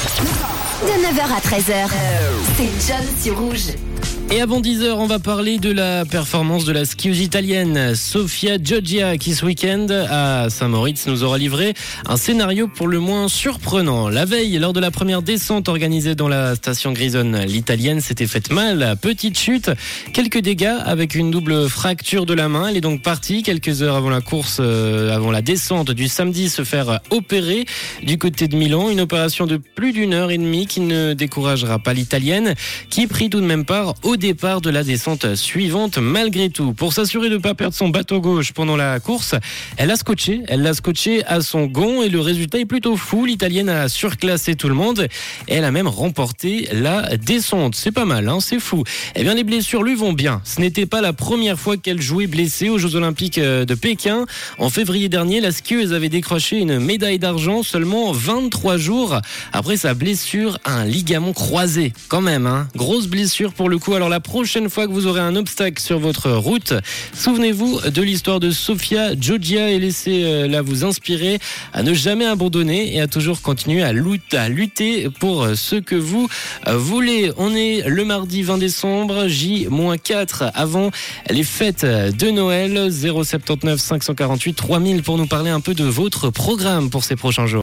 De 9h à 13h, c'est John sur Rouge. Et avant 10h, on va parler de la performance de la skieuse italienne Sofia Giorgia qui ce week-end à Saint-Moritz nous aura livré un scénario pour le moins surprenant. La veille, lors de la première descente organisée dans la station Grisonne, l'italienne s'était faite mal, petite chute, quelques dégâts avec une double fracture de la main. Elle est donc partie quelques heures avant la course, euh, avant la descente du samedi, se faire opérer du côté de Milan. Une opération de plus d'une heure et demie qui ne découragera pas l'italienne, qui prit tout de même part au départ de la descente suivante malgré tout. Pour s'assurer de ne pas perdre son bateau gauche pendant la course, elle a scotché, elle l'a scotché à son gond et le résultat est plutôt fou. L'italienne a surclassé tout le monde et elle a même remporté la descente. C'est pas mal, hein c'est fou. Eh bien les blessures lui vont bien. Ce n'était pas la première fois qu'elle jouait blessée aux Jeux Olympiques euh, de Pékin. En février dernier, la skieuse avait décroché une médaille d'argent seulement 23 jours après sa blessure à un ligament croisé. Quand même, hein grosse blessure pour le coup. Alors la prochaine fois que vous aurez un obstacle sur votre route, souvenez-vous de l'histoire de Sofia Giorgia et laissez-la vous inspirer à ne jamais abandonner et à toujours continuer à lutter pour ce que vous voulez. On est le mardi 20 décembre, J-4 avant les fêtes de Noël. 079 548 3000 pour nous parler un peu de votre programme pour ces prochains jours.